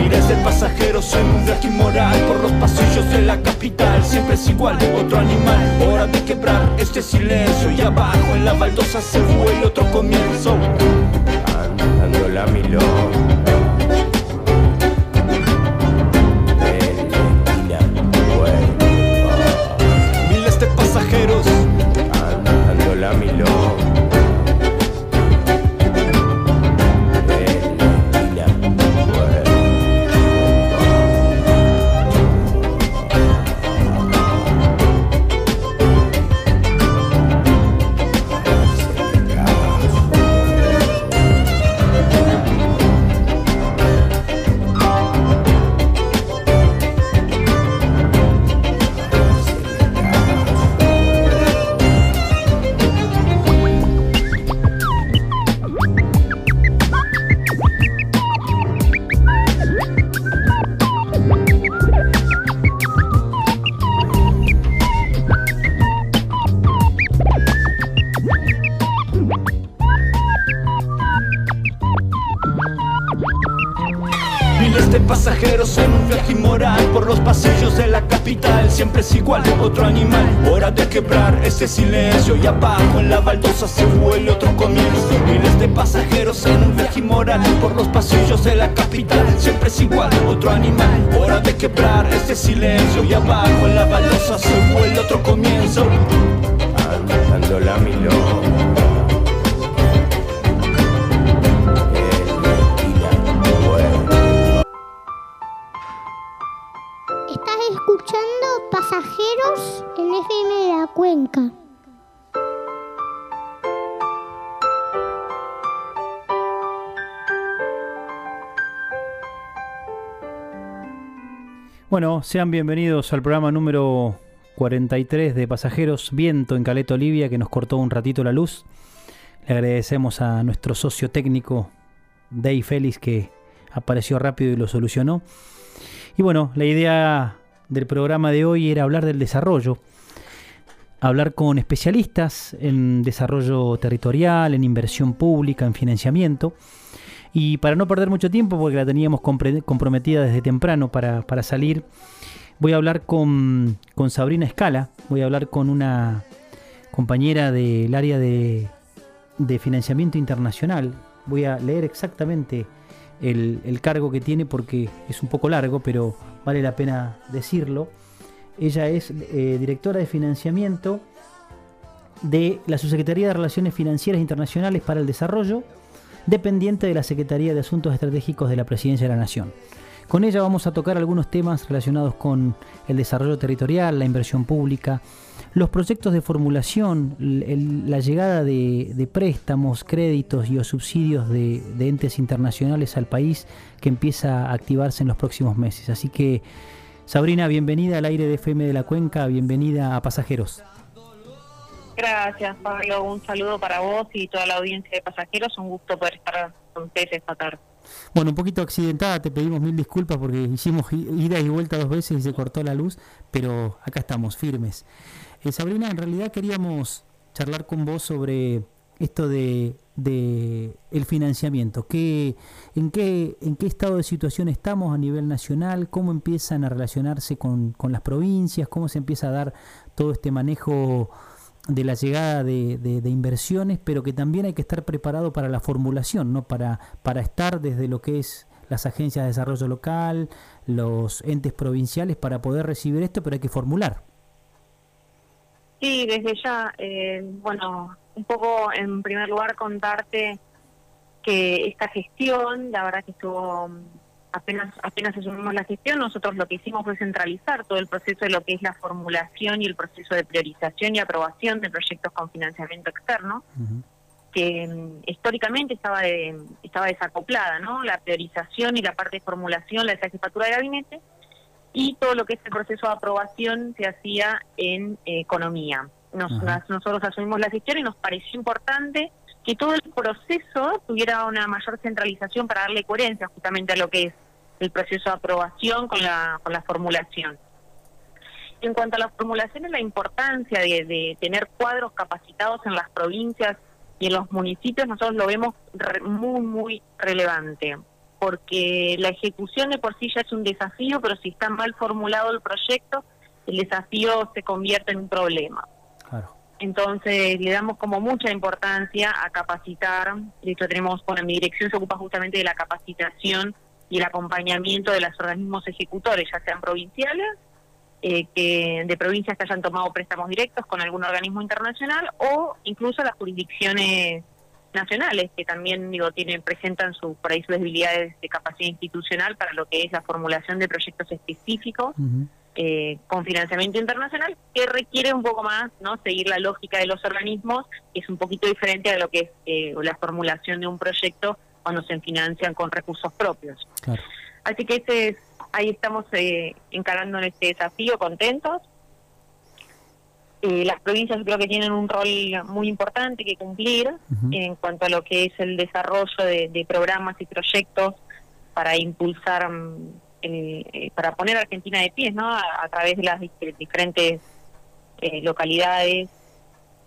Miles de pasajeros en un viaje inmoral por los pasillos de la capital. Siempre es igual, otro animal. Hora de quebrar este silencio y abajo en la baldosa se vuelve otro comienzo. Andando la milón. Este silencio y abajo en la baldosa se vuelve otro comienzo. Miles de pasajeros en un viaje inmoral por los pasillos de la capital. Siempre es igual, otro animal. Hora de quebrar este silencio y abajo en la baldosa se vuelve otro comienzo. Andando la milón. Bueno, sean bienvenidos al programa número 43 de Pasajeros Viento en Caleta Olivia, que nos cortó un ratito la luz. Le agradecemos a nuestro socio técnico, Dave Félix, que apareció rápido y lo solucionó. Y bueno, la idea del programa de hoy era hablar del desarrollo, hablar con especialistas en desarrollo territorial, en inversión pública, en financiamiento. Y para no perder mucho tiempo, porque la teníamos comprometida desde temprano para, para salir, voy a hablar con, con Sabrina Escala, voy a hablar con una compañera del área de, de financiamiento internacional. Voy a leer exactamente el, el cargo que tiene porque es un poco largo, pero vale la pena decirlo. Ella es eh, directora de financiamiento de la Subsecretaría de Relaciones Financieras Internacionales para el Desarrollo, dependiente de la Secretaría de Asuntos Estratégicos de la Presidencia de la Nación. Con ella vamos a tocar algunos temas relacionados con el desarrollo territorial, la inversión pública, los proyectos de formulación, la llegada de, préstamos, créditos y o subsidios de entes internacionales al país que empieza a activarse en los próximos meses. Así que, Sabrina, bienvenida al aire de FM de la Cuenca, bienvenida a Pasajeros. Gracias, Pablo. Un saludo para vos y toda la audiencia de pasajeros. Un gusto poder estar con ustedes esta tarde. Bueno, un poquito accidentada, te pedimos mil disculpas porque hicimos ida y vuelta dos veces y se cortó la luz, pero acá estamos, firmes. Eh, Sabrina, en realidad queríamos charlar con vos sobre esto de, el financiamiento. ¿Qué, en, qué, ¿En qué estado de situación estamos a nivel nacional? ¿Cómo empiezan a relacionarse con las provincias? ¿Cómo se empieza a dar todo este manejo de la llegada de, de- inversiones, pero que también hay que estar preparado para la formulación, ¿no? para, para estar desde lo que es las agencias de desarrollo local, los entes provinciales, para poder recibir esto, pero hay que formular. Sí, desde ya, eh, bueno, un poco en primer lugar contarte que esta gestión, la verdad que estuvo apenas apenas asumimos la gestión, nosotros lo que hicimos fue centralizar todo el proceso de lo que es la formulación y el proceso de priorización y aprobación de proyectos con financiamiento externo. que mm, históricamente estaba de- estaba desacoplada, ¿no? La priorización y la parte de formulación, la de la jefatura de gabinete, y todo lo que es el proceso de aprobación se hacía en eh, economía. Nos- nosotros asumimos la gestión y nos pareció importante que todo el proceso tuviera una mayor centralización para darle coherencia justamente a lo que es el proceso de aprobación con la, con la formulación. En cuanto a la formulación, es la importancia de, de tener cuadros capacitados en las provincias y en los municipios, nosotros lo vemos re- muy, muy relevante. porque la ejecución de por sí ya es un desafío, pero si está mal formulado el proyecto, el desafío se convierte en un problema. Entonces le damos como mucha importancia a capacitar, de hecho tenemos, bueno, mi dirección se ocupa justamente de la capacitación y el acompañamiento de los organismos ejecutores, ya sean provinciales, eh, que de provincias que hayan tomado préstamos directos con algún organismo internacional o incluso las jurisdicciones nacionales que también digo tienen presentan su, por ahí sus debilidades de capacidad institucional para lo que es la formulación de proyectos específicos eh, con financiamiento internacional que requiere un poco más no seguir la lógica de los organismos que es un poquito diferente a lo que es eh, la formulación de un proyecto cuando se financian con recursos propios. Así que ese ahí estamos eh, encarando en este desafío contentos. Eh, las provincias creo que tienen un rol muy importante que cumplir en cuanto a lo que es el desarrollo de, programas y proyectos para impulsar, mm, eh, para poner a Argentina de pie, ¿no? A, través de las diferentes eh, localidades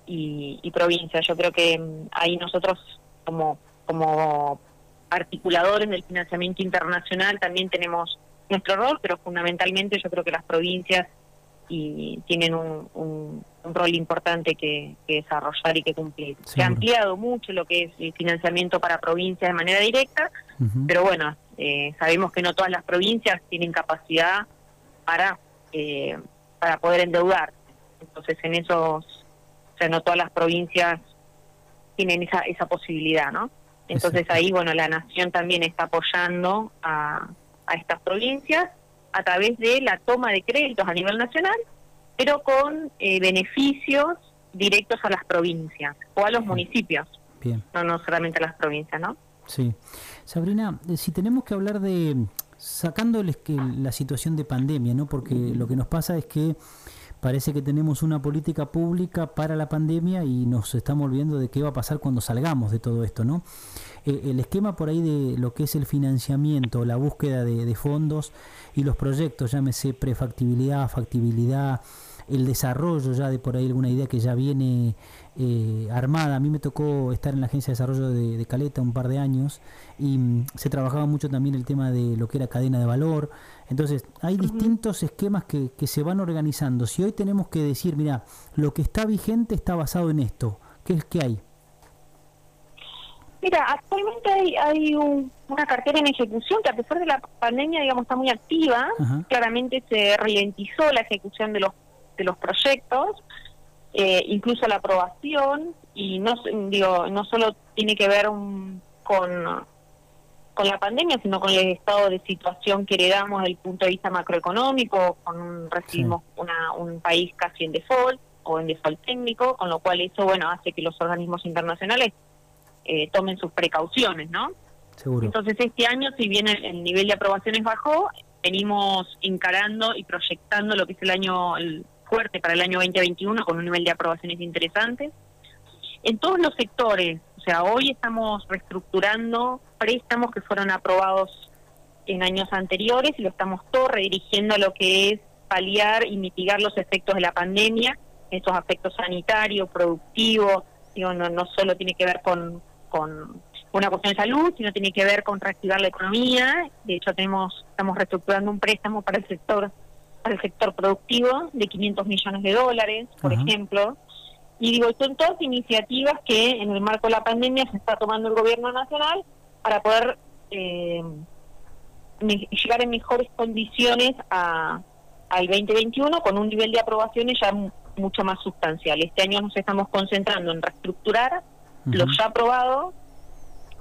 y, provincias. Yo creo que mm, ahí nosotros como como articuladores del financiamiento internacional también tenemos nuestro rol, pero fundamentalmente yo creo que las provincias y tienen un, un, rol importante que, desarrollar y que cumplir. Se ha ampliado mucho lo que es el financiamiento para provincias de manera directa, pero bueno, eh, sabemos que no todas las provincias tienen capacidad para, eh, para poder endeudar. Entonces, en esos, o sea, no todas las provincias tienen esa, esa posibilidad, ¿no? Entonces ahí, bueno, la nación también está apoyando a, a estas provincias a través de la toma de créditos a nivel nacional, pero con eh, beneficios directos a las provincias o a los municipios. Bien. No, no solamente a las provincias, ¿no? Sí. Sabrina, eh, si tenemos que hablar de sacándoles que la situación de pandemia, ¿no? Porque lo que nos pasa es que parece que tenemos una política pública para la pandemia y nos estamos olvidando de qué va a pasar cuando salgamos de todo esto, ¿no? Eh, el esquema por ahí de lo que es el financiamiento, la búsqueda de, fondos y los proyectos, llámese prefactibilidad, factibilidad, el desarrollo ya de por ahí alguna idea que ya viene eh, armada. A mí me tocó estar en la agencia de desarrollo de, Caleta un par de años y mm, se trabajaba mucho también el tema de lo que era cadena de valor. Entonces, hay distintos esquemas que, que se van organizando. Si hoy tenemos que decir, mira, lo que está vigente está basado en esto, ¿qué es que hay? Mira, actualmente hay, hay una cartera en ejecución que a pesar de la pandemia, digamos, está muy activa. Claramente se ralentizó la ejecución de los de los proyectos, eh, incluso la aprobación y no digo no solo tiene que ver con con la pandemia, sino con el estado de situación que heredamos desde el punto de vista macroeconómico, con un, recibimos una, un país casi en default o en default técnico, con lo cual eso bueno hace que los organismos internacionales eh, tomen sus precauciones, ¿no? Entonces este año, si bien el, nivel de aprobaciones bajó, venimos encarando y proyectando lo que es el año fuerte para el año 2021 con un nivel de aprobaciones interesante. En todos los sectores, o sea, hoy estamos reestructurando préstamos que fueron aprobados en años anteriores y lo estamos todo redirigiendo a lo que es paliar y mitigar los efectos de la pandemia, esos aspectos sanitarios, productivos, digo, no, no solo tiene que ver con con una cuestión de salud, sino tiene que ver con reactivar la economía. De hecho, tenemos estamos reestructurando un préstamo para el sector el sector productivo de 500 millones de dólares, por ejemplo. Y digo, son todas iniciativas que en el marco de la pandemia se está tomando el gobierno nacional para poder eh, llegar en mejores condiciones a, al 2021 con un nivel de aprobaciones ya mucho más sustancial. Este año nos estamos concentrando en reestructurar los ya aprobados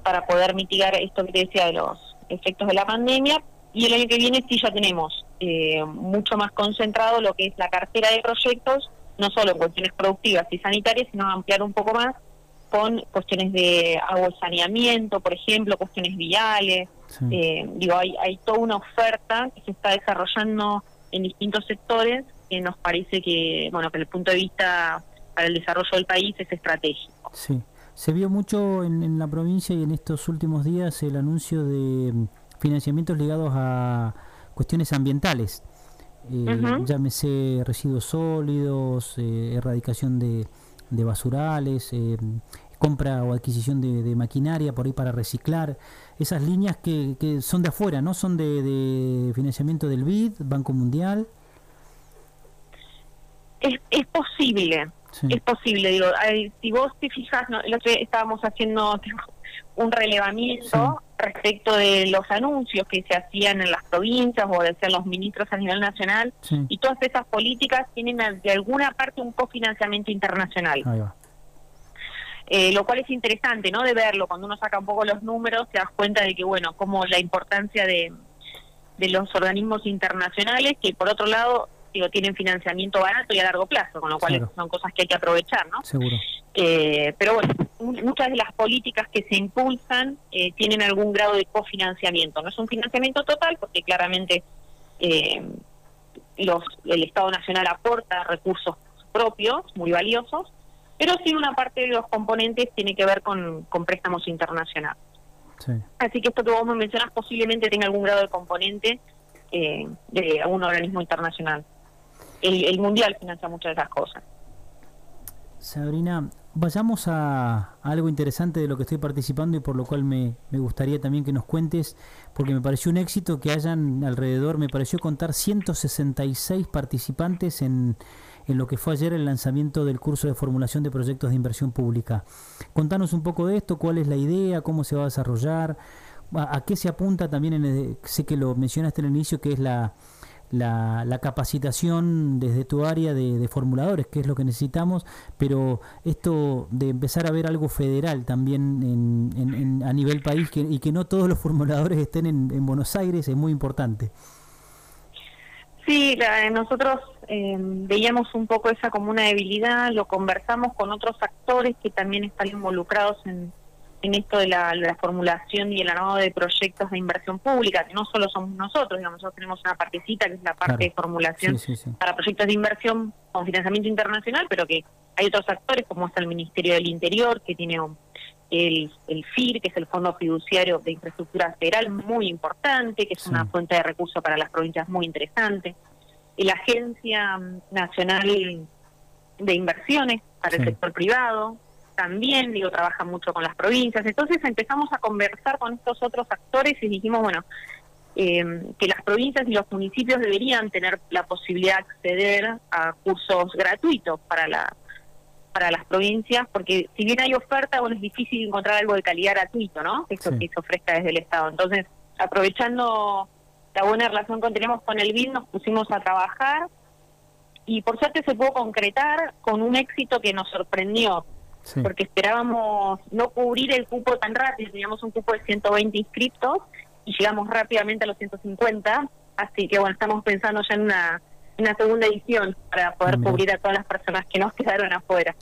para poder mitigar esto que decía de los efectos de la pandemia. Y el año que viene sí ya tenemos eh, mucho más concentrado lo que es la cartera de proyectos, no solo en cuestiones productivas y sanitarias, sino ampliar un poco más con cuestiones de agua y saneamiento, por ejemplo, cuestiones viales. Eh, digo, hay, hay toda una oferta que se está desarrollando en distintos sectores que nos parece que, bueno, que desde el punto de vista para el desarrollo del país es estratégico. Sí. Se vio mucho en, la provincia y en estos últimos días el anuncio de mm, financiamientos ligados a cuestiones ambientales. Eh, Llámese residuos sólidos, eh, erradicación de, basurales, eh, compra o adquisición de, maquinaria por ahí para reciclar. esas líneas que, que son de afuera, ¿no? Son de, de financiamiento del BID, Banco Mundial. Es, es posible, Sí. es posible. Digo, ay, si vos te fijas, no, el otro día estábamos haciendo un relevamiento respecto de los anuncios que se hacían en las provincias o decían los ministros a nivel nacional Sí. y todas esas políticas tienen de alguna parte un cofinanciamiento internacional. Ahí va. Eh, lo cual es interesante, ¿no? De verlo. Cuando uno saca un poco los números, te das cuenta de que, bueno, como la importancia de, de los organismos internacionales, que por otro lado, digo, tienen financiamiento barato y a largo plazo, con lo cual Claro. son cosas que hay que aprovechar, ¿no? Seguro. Eh, pero bueno, mu- muchas de las políticas que se impulsan eh, tienen algún grado de cofinanciamiento. No es un financiamiento total, porque claramente eh, los, el Estado Nacional aporta recursos propios, muy valiosos, pero sí una parte de los componentes tiene que ver con, con préstamos internacionales. Sí. Así que esto que vos me mencionas posiblemente tenga algún grado de componente eh, de algún organismo internacional. El, Mundial financia muchas de esas cosas. Sabrina, vayamos a, algo interesante de lo que estoy participando y por lo cual me, me gustaría también que nos cuentes, porque me pareció un éxito que hayan alrededor, me pareció contar 166 participantes en, en lo que fue ayer el lanzamiento del curso de formulación de proyectos de inversión pública. Contanos un poco de esto, cuál es la idea, cómo se va a desarrollar, a, qué se apunta también, en sé que lo mencionaste en el inicio, que es la, la, la capacitación desde tu área de, formuladores, que es lo que necesitamos, pero esto de empezar a ver algo federal también en, en- en- a nivel país que, y que no todos los formuladores estén en, en Buenos Aires es muy importante. Sí, la- nosotros eh, veíamos un poco esa como una debilidad, lo conversamos con otros actores que también están involucrados en, en esto de la, la formulación y el armado de proyectos de inversión pública, que no solo somos nosotros, digamos, nosotros tenemos una partecita que es la parte Claro. de formulación Sí, sí, sí. para proyectos de inversión con financiamiento internacional, pero que hay otros actores como es el Ministerio del Interior, que tiene un- el, el FIR, que es el Fondo Fiduciario de Infraestructura Federal, muy importante, que es una fuente de recursos para las provincias muy interesante. La Agencia Nacional de Inversiones para el sector privado, también, digo, trabaja mucho con las provincias. Entonces empezamos a conversar con estos otros actores y dijimos, bueno, eh, que las provincias y los municipios deberían tener la posibilidad de acceder a cursos gratuitos para la para las provincias, porque si bien hay oferta, bueno, es difícil encontrar algo de calidad gratuito, ¿no? Eso Sí. que se ofrezca desde el Estado. Entonces, aprovechando la buena relación que tenemos con el BID, nos pusimos a trabajar y por suerte se pudo concretar con un éxito que nos sorprendió, Sí. porque esperábamos no cubrir el cupo tan rápido, teníamos un cupo de 120 inscriptos y llegamos rápidamente a los 150, así que bueno, estamos pensando ya en una, segunda edición para poder cubrir a todas las personas que nos quedaron afuera.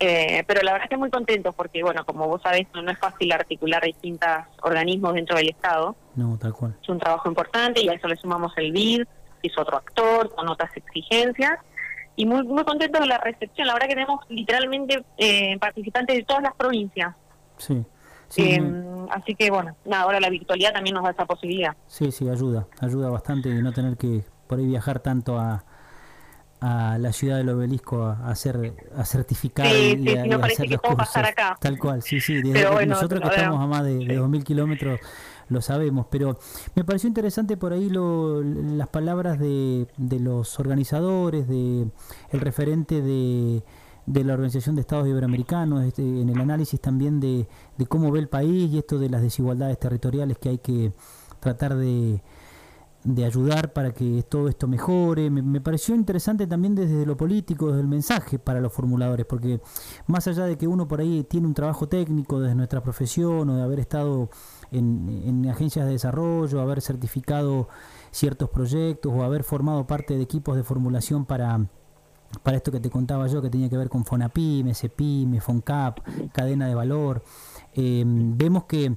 Eh, pero la verdad que muy contentos porque, bueno, como vos sabés, no, no es fácil articular distintos organismos dentro del Estado. No, tal cual. Es un trabajo importante y a eso le sumamos el BID, que es otro actor, con otras exigencias. Y muy muy contentos de la recepción. La verdad que tenemos literalmente eh, participantes de todas las provincias. Sí. Sí, Eh, así que, bueno, nada, ahora la virtualidad también nos da esa posibilidad. sí, sí, ayuda. Ayuda bastante y no tener que por ahí viajar tanto a, a la ciudad del obelisco a, hacer a certificar Sí, y, sí, a, y no a hacer que los cursos. pasar acá. Tal cual, sí, sí. Desde bueno, nosotros que estamos a más de, de sí. 2.000 kilómetros lo sabemos, pero me pareció interesante por ahí lo, las palabras de, de los organizadores, de el referente de, de la Organización de Estados Iberoamericanos, este, en el análisis también de, de cómo ve el país y esto de las desigualdades territoriales que hay que tratar de, de ayudar para que todo esto mejore. Me, me pareció interesante también desde lo político, desde el mensaje para los formuladores, porque más allá de que uno por ahí tiene un trabajo técnico desde nuestra profesión o de haber estado en, en agencias de desarrollo, haber certificado ciertos proyectos o haber formado parte de equipos de formulación para para esto que te contaba yo, que tenía que ver con FONAPIME, CEPIME, FONCAP, cadena de valor, eh, vemos que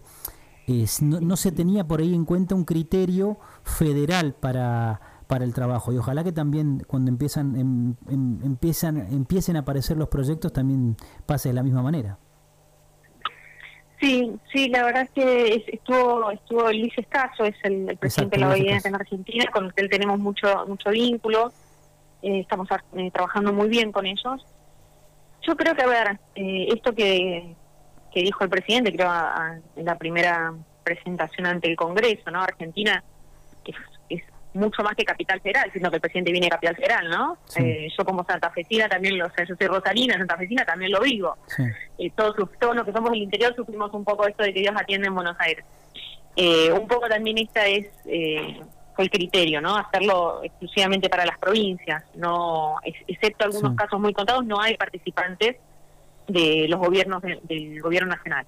no, no se tenía por ahí en cuenta un criterio federal para, para el trabajo y ojalá que también cuando empiezan, em- em- empiezan empiecen a aparecer los proyectos también pase de la misma manera. Sí, sí, la verdad es que es- estuvo estuvo Luis Escaso, es el, el presidente de la Escaso. en Argentina, con el que tenemos mucho mucho vínculo, eh, estamos eh, trabajando muy bien con ellos. Yo creo que, a ver, eh, esto que, que dijo el presidente, creo, en la primera presentación ante el Congreso, ¿no? Argentina mucho más que Capital Federal, sino que el presidente viene de Capital Federal, ¿no? Eh, yo como santafesina también, lo, o sea, yo soy rosarina, santafesina también lo vivo. Eh, todos, todos los que somos del interior sufrimos un poco esto de que Dios atiende en Buenos Aires. Eh, un poco también esta es fue el criterio, ¿no? Hacerlo exclusivamente para las provincias, no excepto algunos casos muy contados, no hay participantes de los gobiernos del gobierno nacional.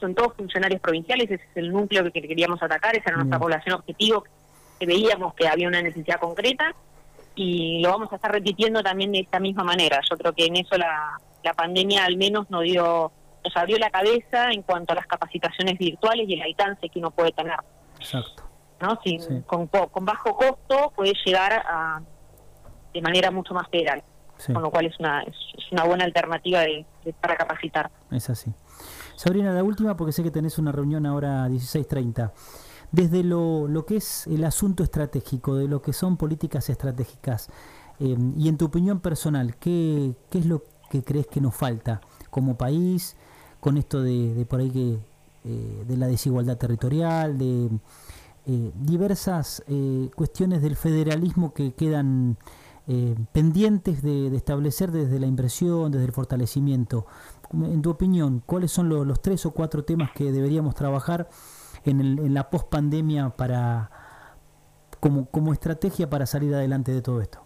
Son todos funcionarios provinciales, ese es el núcleo que, queríamos atacar, esa era nuestra población objetivo, que veíamos que había una necesidad concreta y lo vamos a estar repitiendo también de esta misma manera. Yo creo que en eso la, la pandemia al menos nos dio nos abrió la cabeza en cuanto a las capacitaciones virtuales y el alcance que uno puede tener. Exacto. ¿no? con, con bajo costo puede llegar a, de manera mucho más federal con lo cual es una, es, una buena alternativa de, para capacitar. Es así. Sabrina, la última, porque sé que tenés una reunión ahora a 16.30. Desde lo, lo que es el asunto estratégico, de lo que son políticas estratégicas, eh, y en tu opinión personal, ¿qué, ¿qué es lo que crees que nos falta como país con esto de, por ahí que eh, de la desigualdad territorial, de eh, diversas cuestiones del federalismo que quedan eh, pendientes de, establecer desde la impresión, desde el fortalecimiento. En tu opinión, ¿cuáles son los, tres o cuatro temas que deberíamos trabajar en, en la pospandemia para como, como estrategia para salir adelante de todo esto?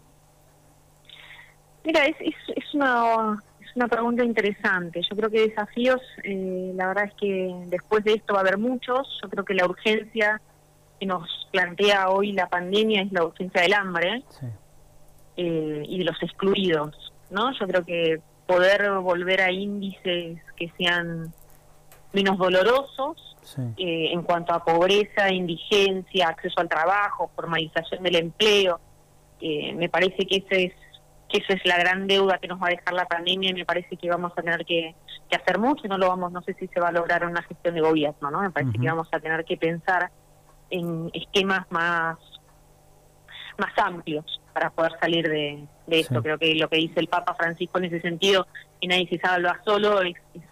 Mira, es, es, una, es una pregunta interesante. Yo creo que desafíos, eh, la verdad es que después de esto va a haber muchos. Yo creo que la urgencia que nos plantea hoy la pandemia es la urgencia del hambre. Sí. Eh, y de los excluidos, ¿no? Yo creo que poder volver a índices que sean menos dolorosos eh, en cuanto a pobreza, indigencia, acceso al trabajo, formalización del empleo, eh, me parece que ese es que esa es la gran deuda que nos va a dejar la pandemia y me parece que vamos a tener que, hacer mucho y no lo vamos, no sé si se va a lograr una gestión de gobierno, ¿no? Me parece que vamos a tener que pensar en esquemas más más amplios para poder salir de, esto. Creo que lo que dice el Papa Francisco en ese sentido, que nadie se salva solo, es, es,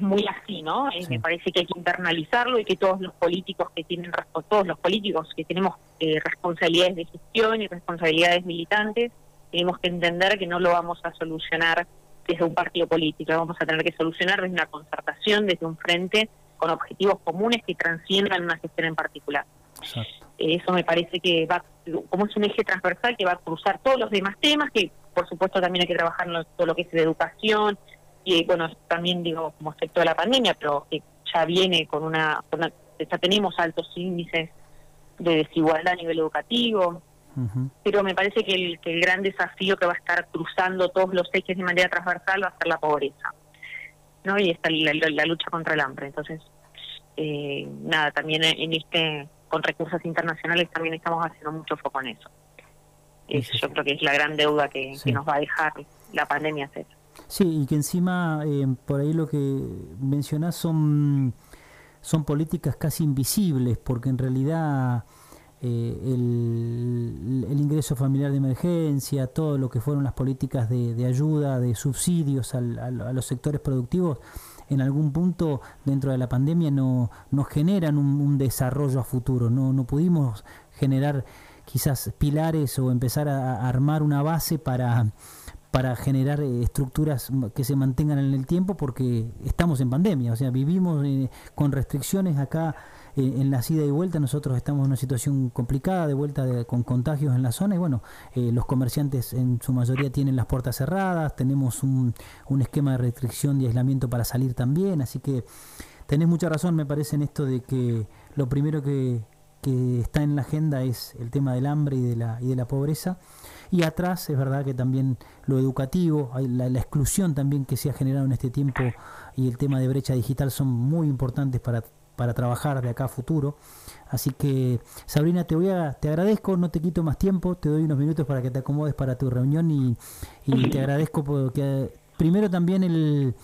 muy así, ¿no? me parece que hay que internalizarlo y que todos los políticos que tienen, todos los políticos que tenemos eh, responsabilidades de gestión y responsabilidades militantes, tenemos que entender que no lo vamos a solucionar desde un partido político, lo vamos a tener que solucionar desde una concertación, desde un frente con objetivos comunes que transciendan una gestión en particular. Eso me parece que va, como es un eje transversal que va a cruzar todos los demás temas, que por supuesto también hay que trabajar en todo lo que es de educación, y bueno, también digo como efecto de la pandemia, pero que ya viene con una, ya tenemos altos índices de desigualdad a nivel educativo, pero me parece que el, que el gran desafío que va a estar cruzando todos los ejes de manera transversal va a ser la pobreza, ¿no? Y está la, lucha contra el hambre. Entonces, eh, nada, también en este con recursos internacionales también estamos haciendo mucho foco en eso. yo creo que es la gran deuda que, nos va a dejar la pandemia hacer. Sí, y que encima eh, por ahí lo que mencionás son, son políticas casi invisibles, porque en realidad eh, el, ingreso familiar de emergencia, todo lo que fueron las políticas de, ayuda, de subsidios a los sectores productivos, en algún punto dentro de la pandemia no, nos generan un, desarrollo a futuro. No, no pudimos generar quizás pilares o empezar a, armar una base para, para generar eh, estructuras que se mantengan en el tiempo porque estamos en pandemia, o sea, vivimos eh, con restricciones acá eh, en la ida y vuelta nosotros estamos en una situación complicada de vuelta con contagios en la zona y bueno, eh, los comerciantes en su mayoría tienen las puertas cerradas, tenemos un, un esquema de restricción y aislamiento para salir también, así que tenés mucha razón me parece en esto de que lo primero que, que está en la agenda es el tema del hambre y de la, y de la pobreza. Y atrás es verdad que también lo educativo, la, la, exclusión también que se ha generado en este tiempo y el tema de brecha digital son muy importantes para para trabajar de acá a futuro. Así que Sabrina, te voy a, te agradezco, no te quito más tiempo, te doy unos minutos para que te acomodes para tu reunión y, te agradezco porque primero también el,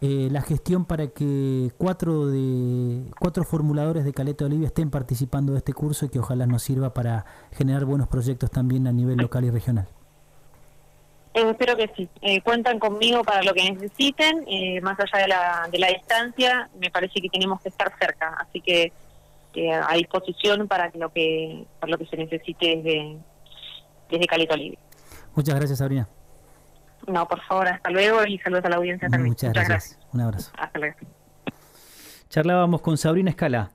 eh, la gestión para que cuatro de cuatro formuladores de Caleta Olivia estén participando de este curso y que ojalá nos sirva para generar buenos proyectos también a nivel local y regional. Eh, espero que sí. Eh, cuentan conmigo para lo que necesiten, eh, más allá de la, de la distancia, me parece que tenemos que estar cerca, así que a disposición para lo que para lo que se necesite desde, desde Caleta Libre. Muchas gracias, Sabrina. No, por favor, hasta luego y saludos a la audiencia también. Muchas, gracias. Un abrazo. Hasta luego. Charlábamos con Sabrina Escala,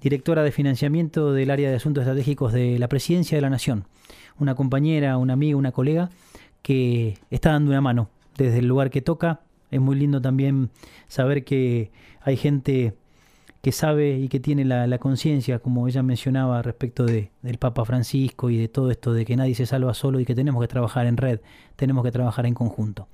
directora de financiamiento del área de asuntos estratégicos de la Presidencia de la Nación. Una compañera, una amiga, una colega que está dando una mano desde el lugar que toca. Es muy lindo también saber que hay gente que sabe y que tiene la, conciencia, como ella mencionaba respecto de, del Papa Francisco y de todo esto de que nadie se salva solo y que tenemos que trabajar en red, tenemos que trabajar en conjunto.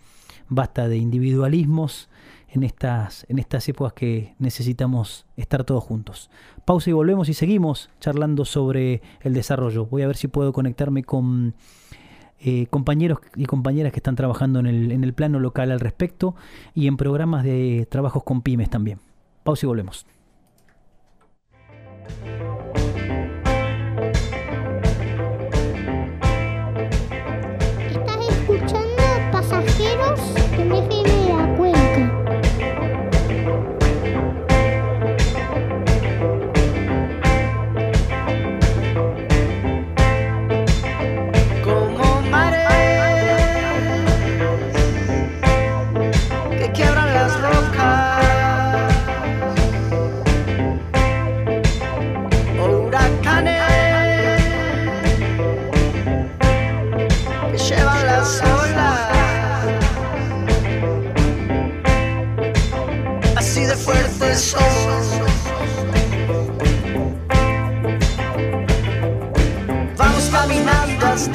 Basta de individualismos en estas, en estas épocas que necesitamos estar todos juntos. Pausa y volvemos y seguimos charlando sobre el desarrollo. Voy a ver si puedo conectarme con eh, compañeros y compañeras que están trabajando en el, en el plano local al respecto y en programas de trabajos con pymes también. Pausa y volvemos. Música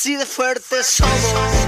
así de fuertes somos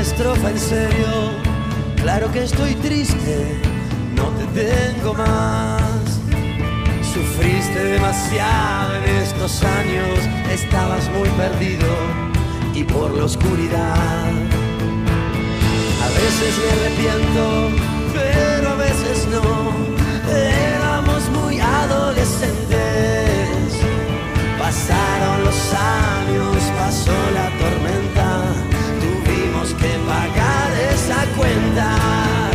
estrofa en serio. Claro que estoy triste, no te tengo más. Sufriste demasiado en estos años, estabas muy perdido y por la oscuridad. A veces me arrepiento, pero a veces no. Éramos muy adolescentes. Pasaron los años, pasó la tormenta que pagar esa cuenta.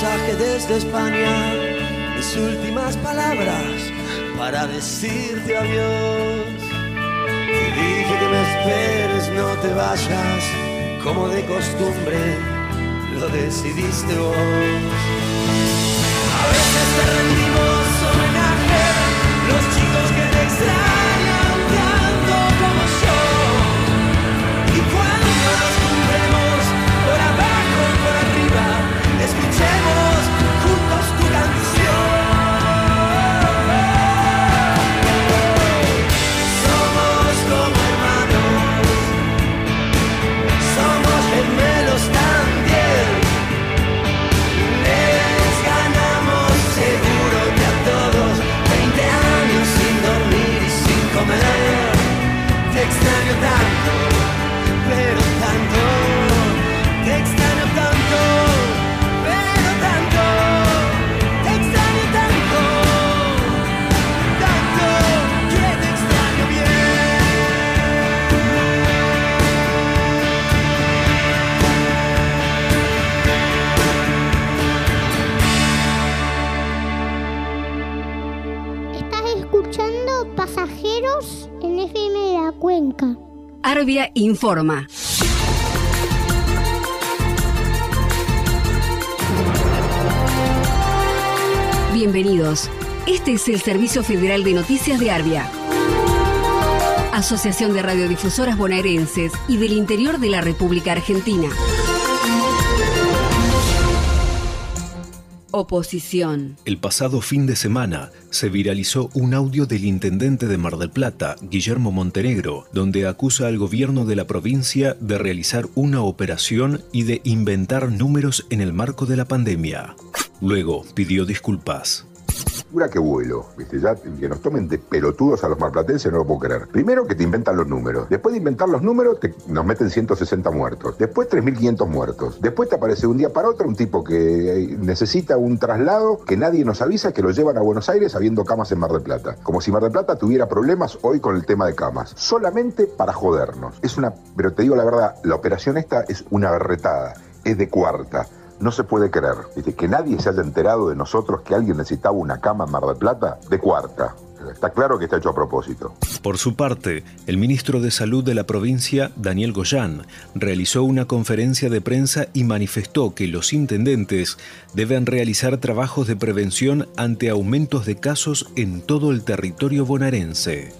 mensaje desde España, mis últimas palabras para decirte adiós. Te dije que me esperes, no te vayas, como de costumbre lo decidiste vos. A veces te rendimos. informa. Bienvenidos. Este es el Servicio Federal de Noticias de Arbia. Asociación de Radiodifusoras Bonaerenses y del Interior de la República Argentina. Oposición. El pasado fin de semana, se viralizó un audio del intendente de Mar del Plata, Guillermo Montenegro, donde acusa al gobierno de la provincia de realizar una operación y de inventar números en el marco de la pandemia. Luego pidió disculpas. Jura que vuelo, ¿viste? Ya que nos tomen de pelotudos a los marplatenses no lo puedo creer. Primero que te inventan los números. Después de inventar los números, nos meten 160 muertos. Después 3.500 muertos. Después te aparece un día para otro un tipo que eh, necesita un traslado que nadie nos avisa que lo llevan a Buenos Aires habiendo camas en Mar del Plata. Como si Mar del Plata tuviera problemas hoy con el tema de camas. Solamente para jodernos. Es una, pero te digo la verdad, la operación esta es una berretada. Es de cuarta no se puede creer. ¿viste? Que nadie se haya enterado de nosotros que alguien necesitaba una cama en Mar del Plata de cuarta. Está claro que está hecho a propósito. Por su parte, el ministro de Salud de la provincia, Daniel Goyán, realizó una conferencia de prensa y manifestó que los intendentes deben realizar trabajos de prevención ante aumentos de casos en todo el territorio bonaerense.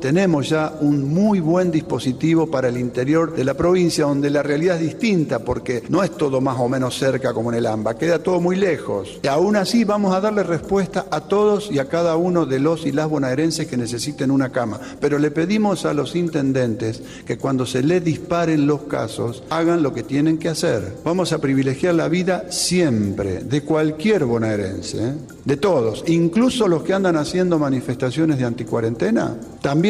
Tenemos ya un muy buen dispositivo para el interior de la provincia donde la realidad es distinta porque no es todo más o menos cerca como en el AMBA, queda todo muy lejos. Y aún así vamos a darle respuesta a todos y a cada uno de los y las bonaerenses que necesiten una cama. Pero le pedimos a los intendentes que cuando se les disparen los casos hagan lo que tienen que hacer. Vamos a privilegiar la vida siempre de cualquier bonaerense, ¿eh? de todos, incluso los que andan haciendo manifestaciones de anticuarentena. También,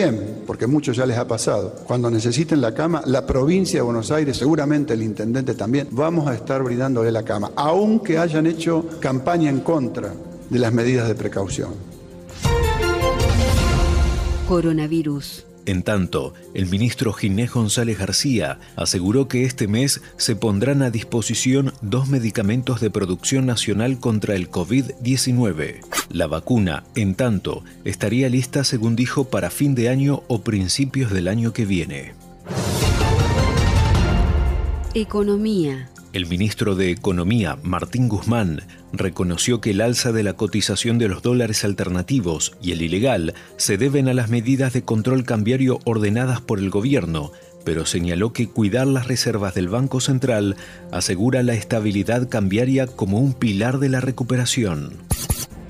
porque muchos ya les ha pasado, cuando necesiten la cama, la provincia de Buenos Aires, seguramente el intendente también, vamos a estar brindándole la cama, aunque hayan hecho campaña en contra de las medidas de precaución. Coronavirus. En tanto, el ministro Ginés González García aseguró que este mes se pondrán a disposición dos medicamentos de producción nacional contra el COVID-19. La vacuna, en tanto, estaría lista, según dijo, para fin de año o principios del año que viene. Economía. El ministro de Economía, Martín Guzmán, reconoció que el alza de la cotización de los dólares alternativos y el ilegal se deben a las medidas de control cambiario ordenadas por el gobierno, pero señaló que cuidar las reservas del Banco Central asegura la estabilidad cambiaria como un pilar de la recuperación.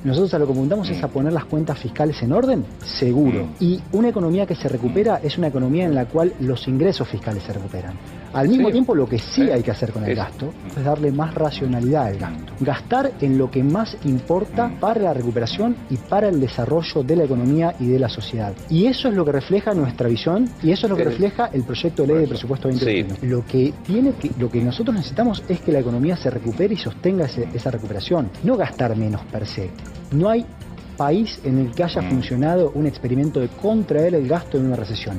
Nosotros a lo que apuntamos es a poner las cuentas fiscales en orden, seguro. Y una economía que se recupera es una economía en la cual los ingresos fiscales se recuperan. Al mismo tiempo, lo que sí hay que hacer con el gasto es darle más racionalidad al gasto. Gastar en lo que más importa para la recuperación y para el desarrollo de la economía y de la sociedad. Y eso es lo que refleja nuestra visión y eso es lo que refleja el proyecto de ley de presupuesto 2021. Lo que tiene que, lo que nosotros necesitamos es que la economía se recupere y sostenga ese- esa recuperación, no gastar menos per se. No hay país en el que haya funcionado un experimento de contraer el gasto en una recesión.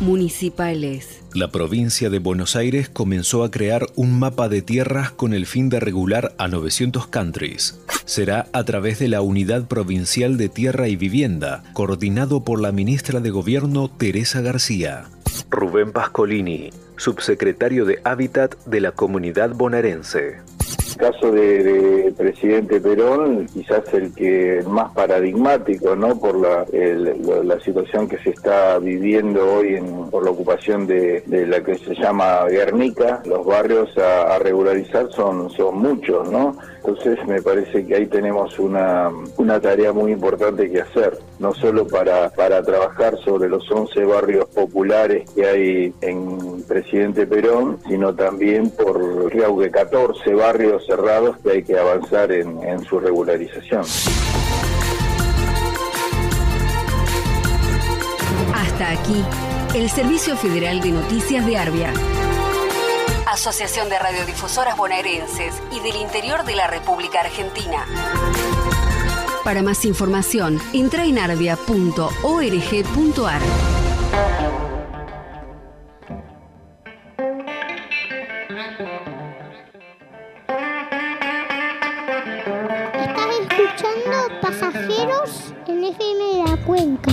Municipales. La provincia de Buenos Aires comenzó a crear un mapa de tierras con el fin de regular a 900 countries. Será a través de la Unidad Provincial de Tierra y Vivienda, coordinado por la ministra de Gobierno Teresa García. Rubén Pascolini, subsecretario de Hábitat de la Comunidad Bonaerense. Caso de, de presidente Perón, quizás el que más paradigmático, ¿no? Por la, el- la situación que se está viviendo hoy en- por la ocupación de, de la que se llama Guernica, los barrios a, a regularizar son, son muchos, ¿no? Entonces me parece que ahí tenemos una, una tarea muy importante que hacer, no solo para, para trabajar sobre los 11 barrios populares que hay en Presidente Perón, sino también por creo que 14 barrios cerrados que hay que avanzar en, en su regularización. Hasta aquí, el Servicio Federal de Noticias de Arbia. Asociación de Radiodifusoras Bonaerenses y del Interior de la República Argentina. Para más información, entra en arbia.org.ar. Estás escuchando Pasajeros en FM de la Cuenca.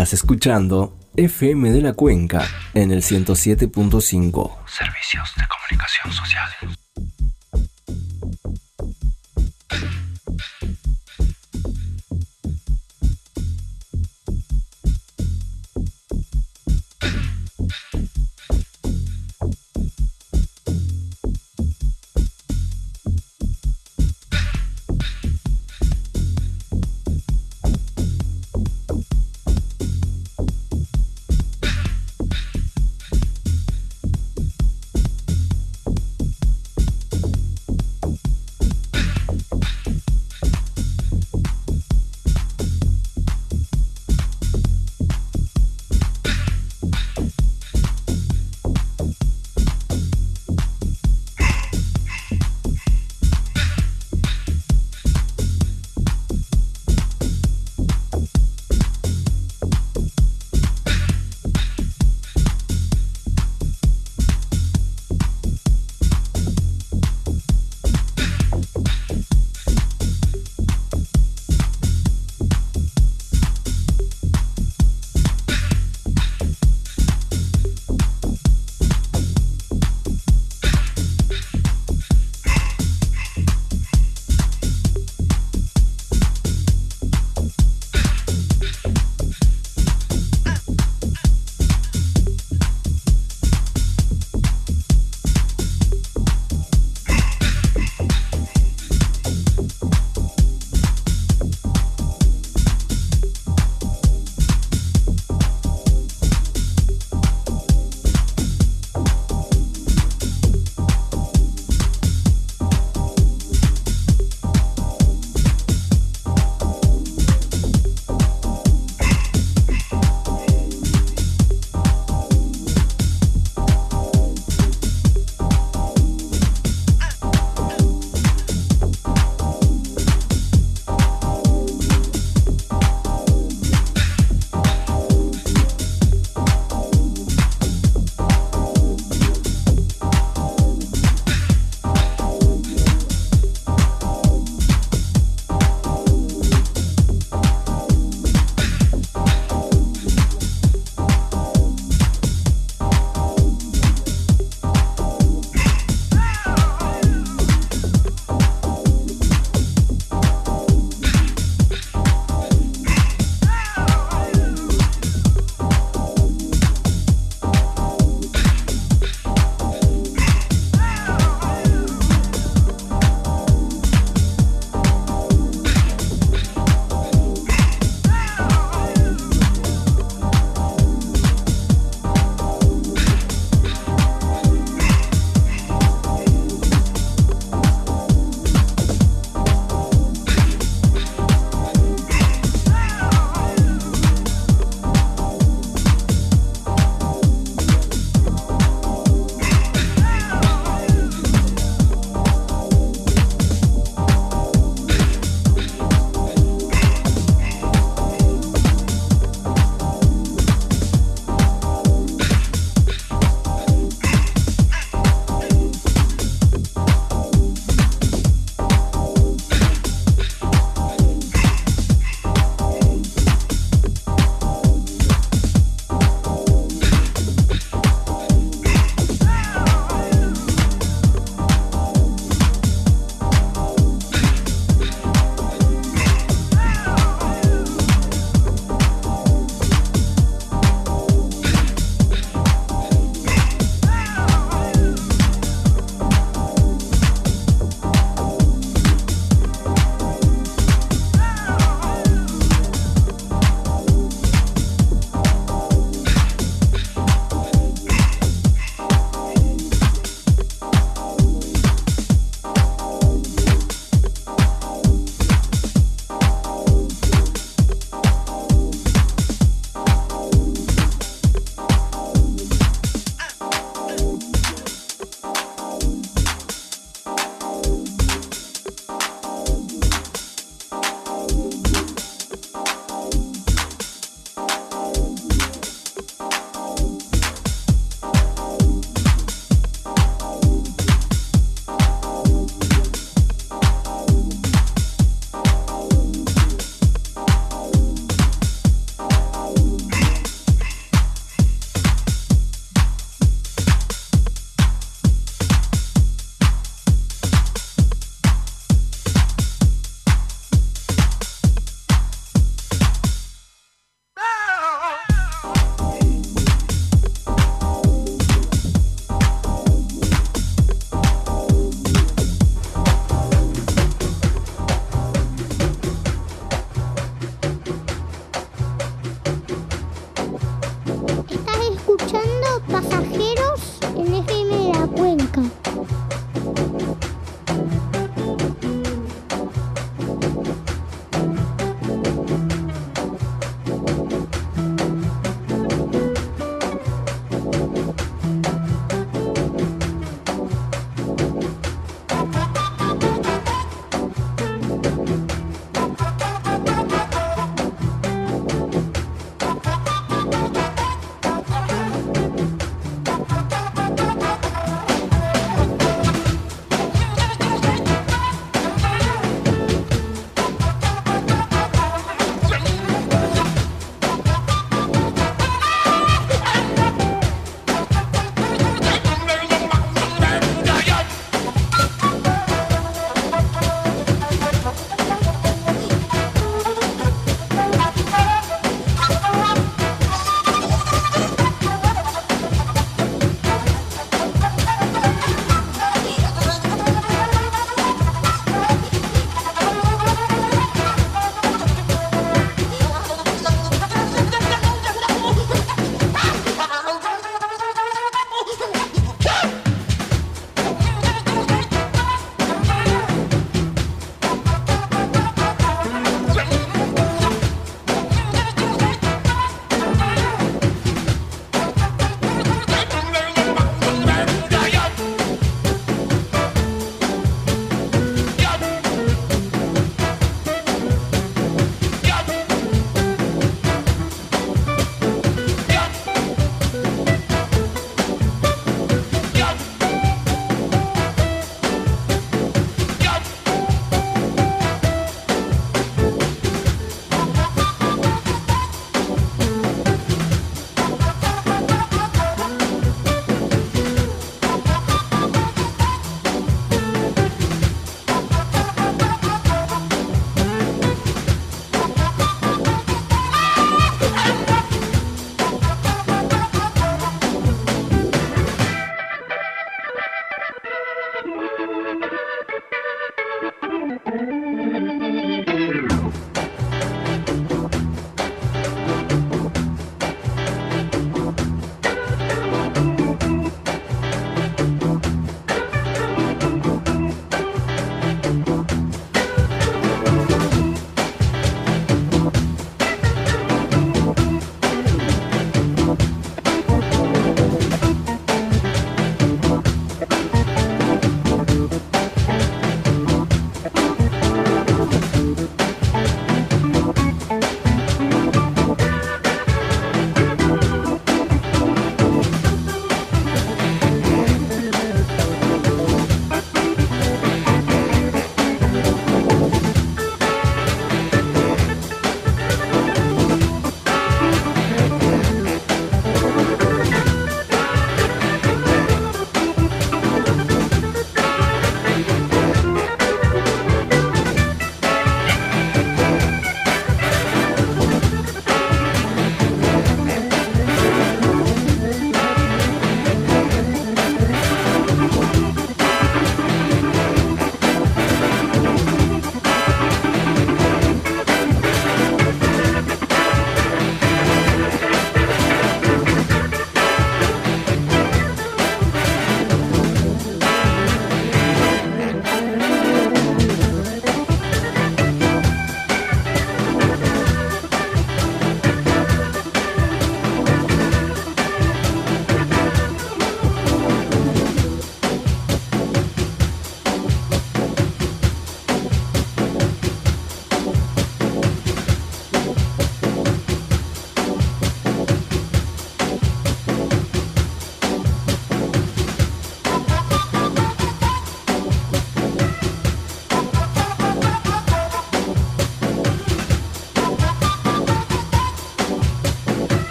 Estás escuchando FM de la Cuenca en el 107.5. Servicios de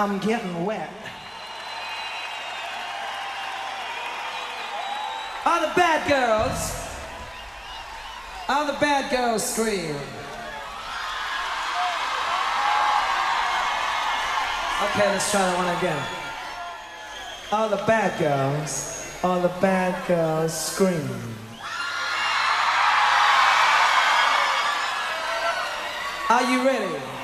I'm getting wet. All the bad girls, all the bad girls scream. Okay, let's try that one again. All the bad girls, all the bad girls scream. Are you ready?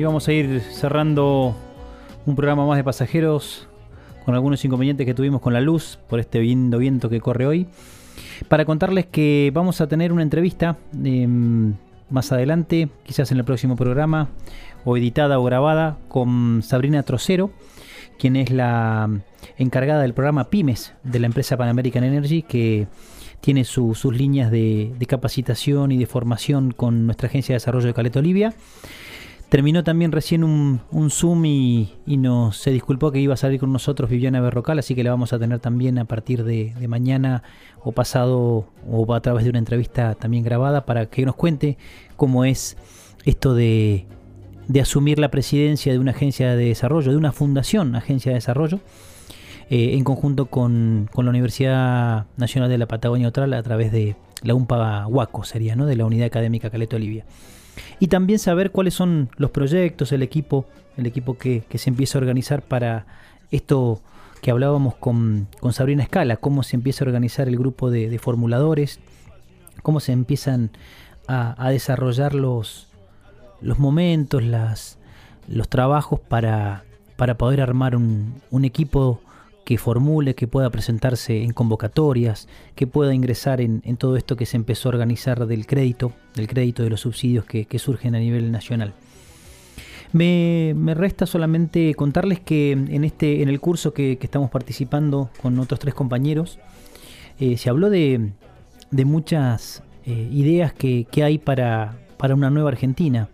Y vamos a ir cerrando un programa más de pasajeros con algunos inconvenientes que tuvimos con la luz por este lindo viento que corre hoy. Para contarles que vamos a tener una entrevista em, más adelante, quizás en el próximo programa, o editada o grabada, con Sabrina Trocero, quien es la encargada del programa Pymes de la empresa Pan American Energy, que tiene su- sus líneas de, de capacitación y de formación con nuestra agencia de desarrollo de Caleta Olivia. Terminó también recién un, Zoom y, y nos se disculpó que iba a salir con nosotros Viviana Berrocal, así que la vamos a tener también a partir de, de mañana o pasado o a través de una entrevista también grabada para que nos cuente cómo es esto de, de asumir la presidencia de una agencia de desarrollo, de una fundación, agencia de desarrollo, eh, en conjunto con, con la Universidad Nacional de la Patagonia Austral a través de la UMPA Huaco, sería, ¿no? de la Unidad Académica Caleta Olivia. Y también saber cuáles son los proyectos, el equipo, el equipo que, se empieza a organizar para esto que hablábamos con, con Sabrina Escala, cómo se empieza a organizar el grupo de, formuladores, cómo se empiezan a, desarrollar los, los momentos, las, los trabajos para, para poder armar un equipo que formule, que pueda presentarse en convocatorias, que pueda ingresar en, todo esto que se empezó a organizar del crédito, del crédito de los subsidios que, surgen a nivel nacional. Me, resta solamente contarles que en este en el curso que, estamos participando con otros tres compañeros eh, se habló de, de muchas eh, ideas que, que hay para, para una nueva Argentina.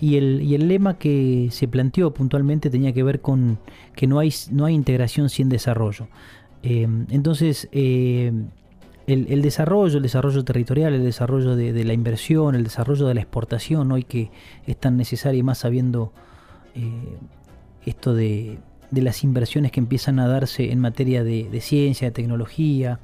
Y el, y el lema que se planteó puntualmente tenía que ver con que no hay, no hay integración sin desarrollo. Eh, entonces, eh, el, desarrollo, el desarrollo territorial, el desarrollo de, la inversión, el desarrollo de la exportación, hoy que es tan necesario y más sabiendo eh, esto de, de las inversiones que empiezan a darse en materia de ciencia, de tecnología,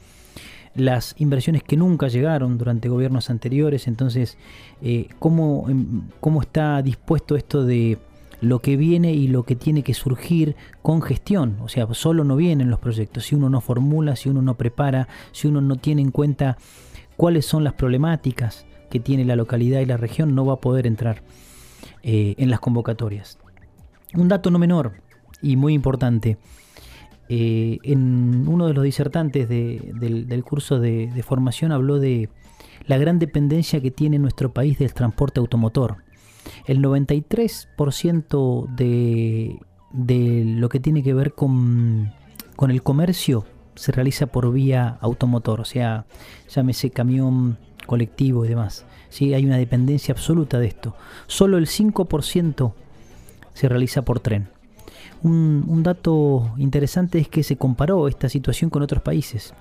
las inversiones que nunca llegaron durante gobiernos anteriores, entonces eh, ¿cómo, em, cómo está dispuesto esto de lo que viene y lo que tiene que surgir con gestión, o sea, solo no vienen los proyectos, si uno no formula, si uno no prepara, si uno no tiene en cuenta cuáles son las problemáticas que tiene la localidad y la región, no va a poder entrar eh, en las convocatorias. Un dato no menor y muy importante, eh, en uno de los disertantes de- del, curso de, formación habló de la gran dependencia que tiene nuestro país del transporte automotor. El 93% de, de lo que tiene que ver con, con el comercio se realiza por vía automotor, o sea, llámese camión, colectivo y demás. ¿sí? Hay una dependencia absoluta de esto. Solo el 5% se realiza por tren. Un, dato interesante es que se comparó esta situación con otros países.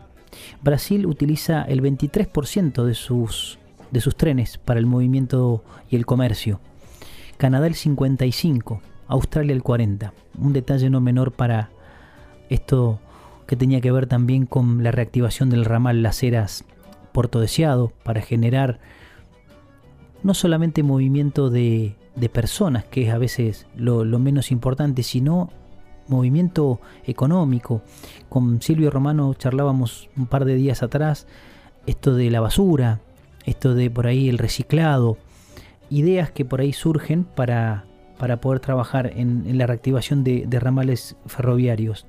Brasil utiliza el 23% de sus, de sus trenes para el movimiento y el comercio. Canadá el 55%, Australia el 40%. Un detalle no menor para esto que tenía que ver también con la reactivación del ramal Las Heras Puerto Deseado para generar no solamente movimiento de, de personas, que es a veces lo, menos importante, sino movimiento económico. Con Silvio Romano charlábamos un par de días atrás esto de la basura, esto de por ahí el reciclado, ideas que por ahí surgen para, para poder trabajar en, la reactivación de, ramales ferroviarios.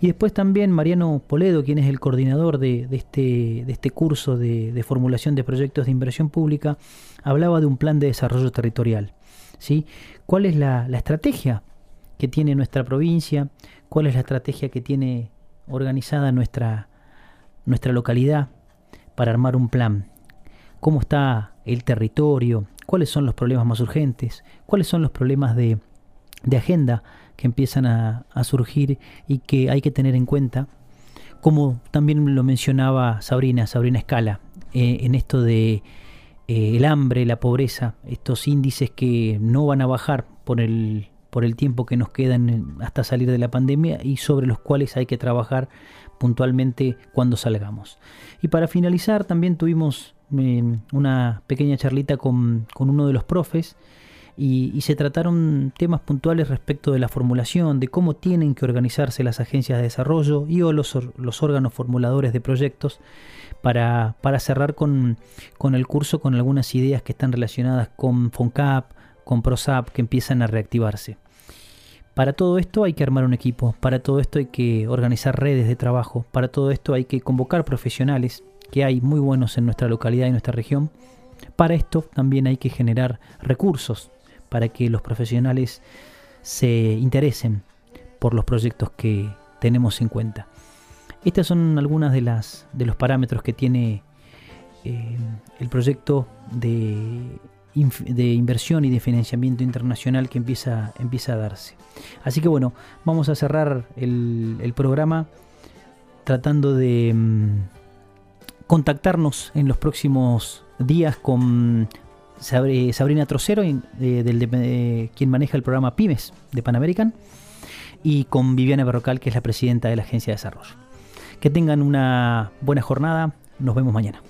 Y después también Mariano Poledo, quien es el coordinador de, este, de este curso de formulación de proyectos de inversión pública, hablaba de un plan de desarrollo territorial. ¿Sí? ¿Cuál es la, estrategia que tiene nuestra provincia? ¿Cuál es la estrategia que tiene organizada nuestra, nuestra localidad para armar un plan? ¿Cómo está el territorio? ¿Cuáles son los problemas más urgentes? ¿Cuáles son los problemas de, de agenda que empiezan a, surgir y que hay que tener en cuenta, como también lo mencionaba Sabrina, Sabrina Escala, eh, en esto de eh, el hambre, la pobreza, estos índices que no van a bajar por el, por el tiempo que nos quedan hasta salir de la pandemia y sobre los cuales hay que trabajar puntualmente cuando salgamos. Y para finalizar también tuvimos eh, una pequeña charlita con, con uno de los profes y, se trataron temas puntuales respecto de la formulación, de cómo tienen que organizarse las agencias de desarrollo y o los, los órganos formuladores de proyectos para, cerrar con, el curso con algunas ideas que están relacionadas con FONCAP, con PROSAP, que empiezan a reactivarse. Para todo esto hay que armar un equipo, para todo esto hay que organizar redes de trabajo, para todo esto hay que convocar profesionales, que hay muy buenos en nuestra localidad y nuestra región. Para esto también hay que generar recursos, para que los profesionales se interesen por los proyectos que tenemos en cuenta. Estas son algunas de las de los parámetros que tiene eh, el proyecto de, de, inversión y de financiamiento internacional que empieza, empieza a darse. Así que bueno, vamos a cerrar el, programa tratando de mm, contactarnos en los próximos días con Sabrina Trocero, del, quien maneja el programa Pymes de Pan American, y con Viviana Berrocal, que es la presidenta de la Agencia de Desarrollo. Que tengan una buena jornada, nos vemos mañana.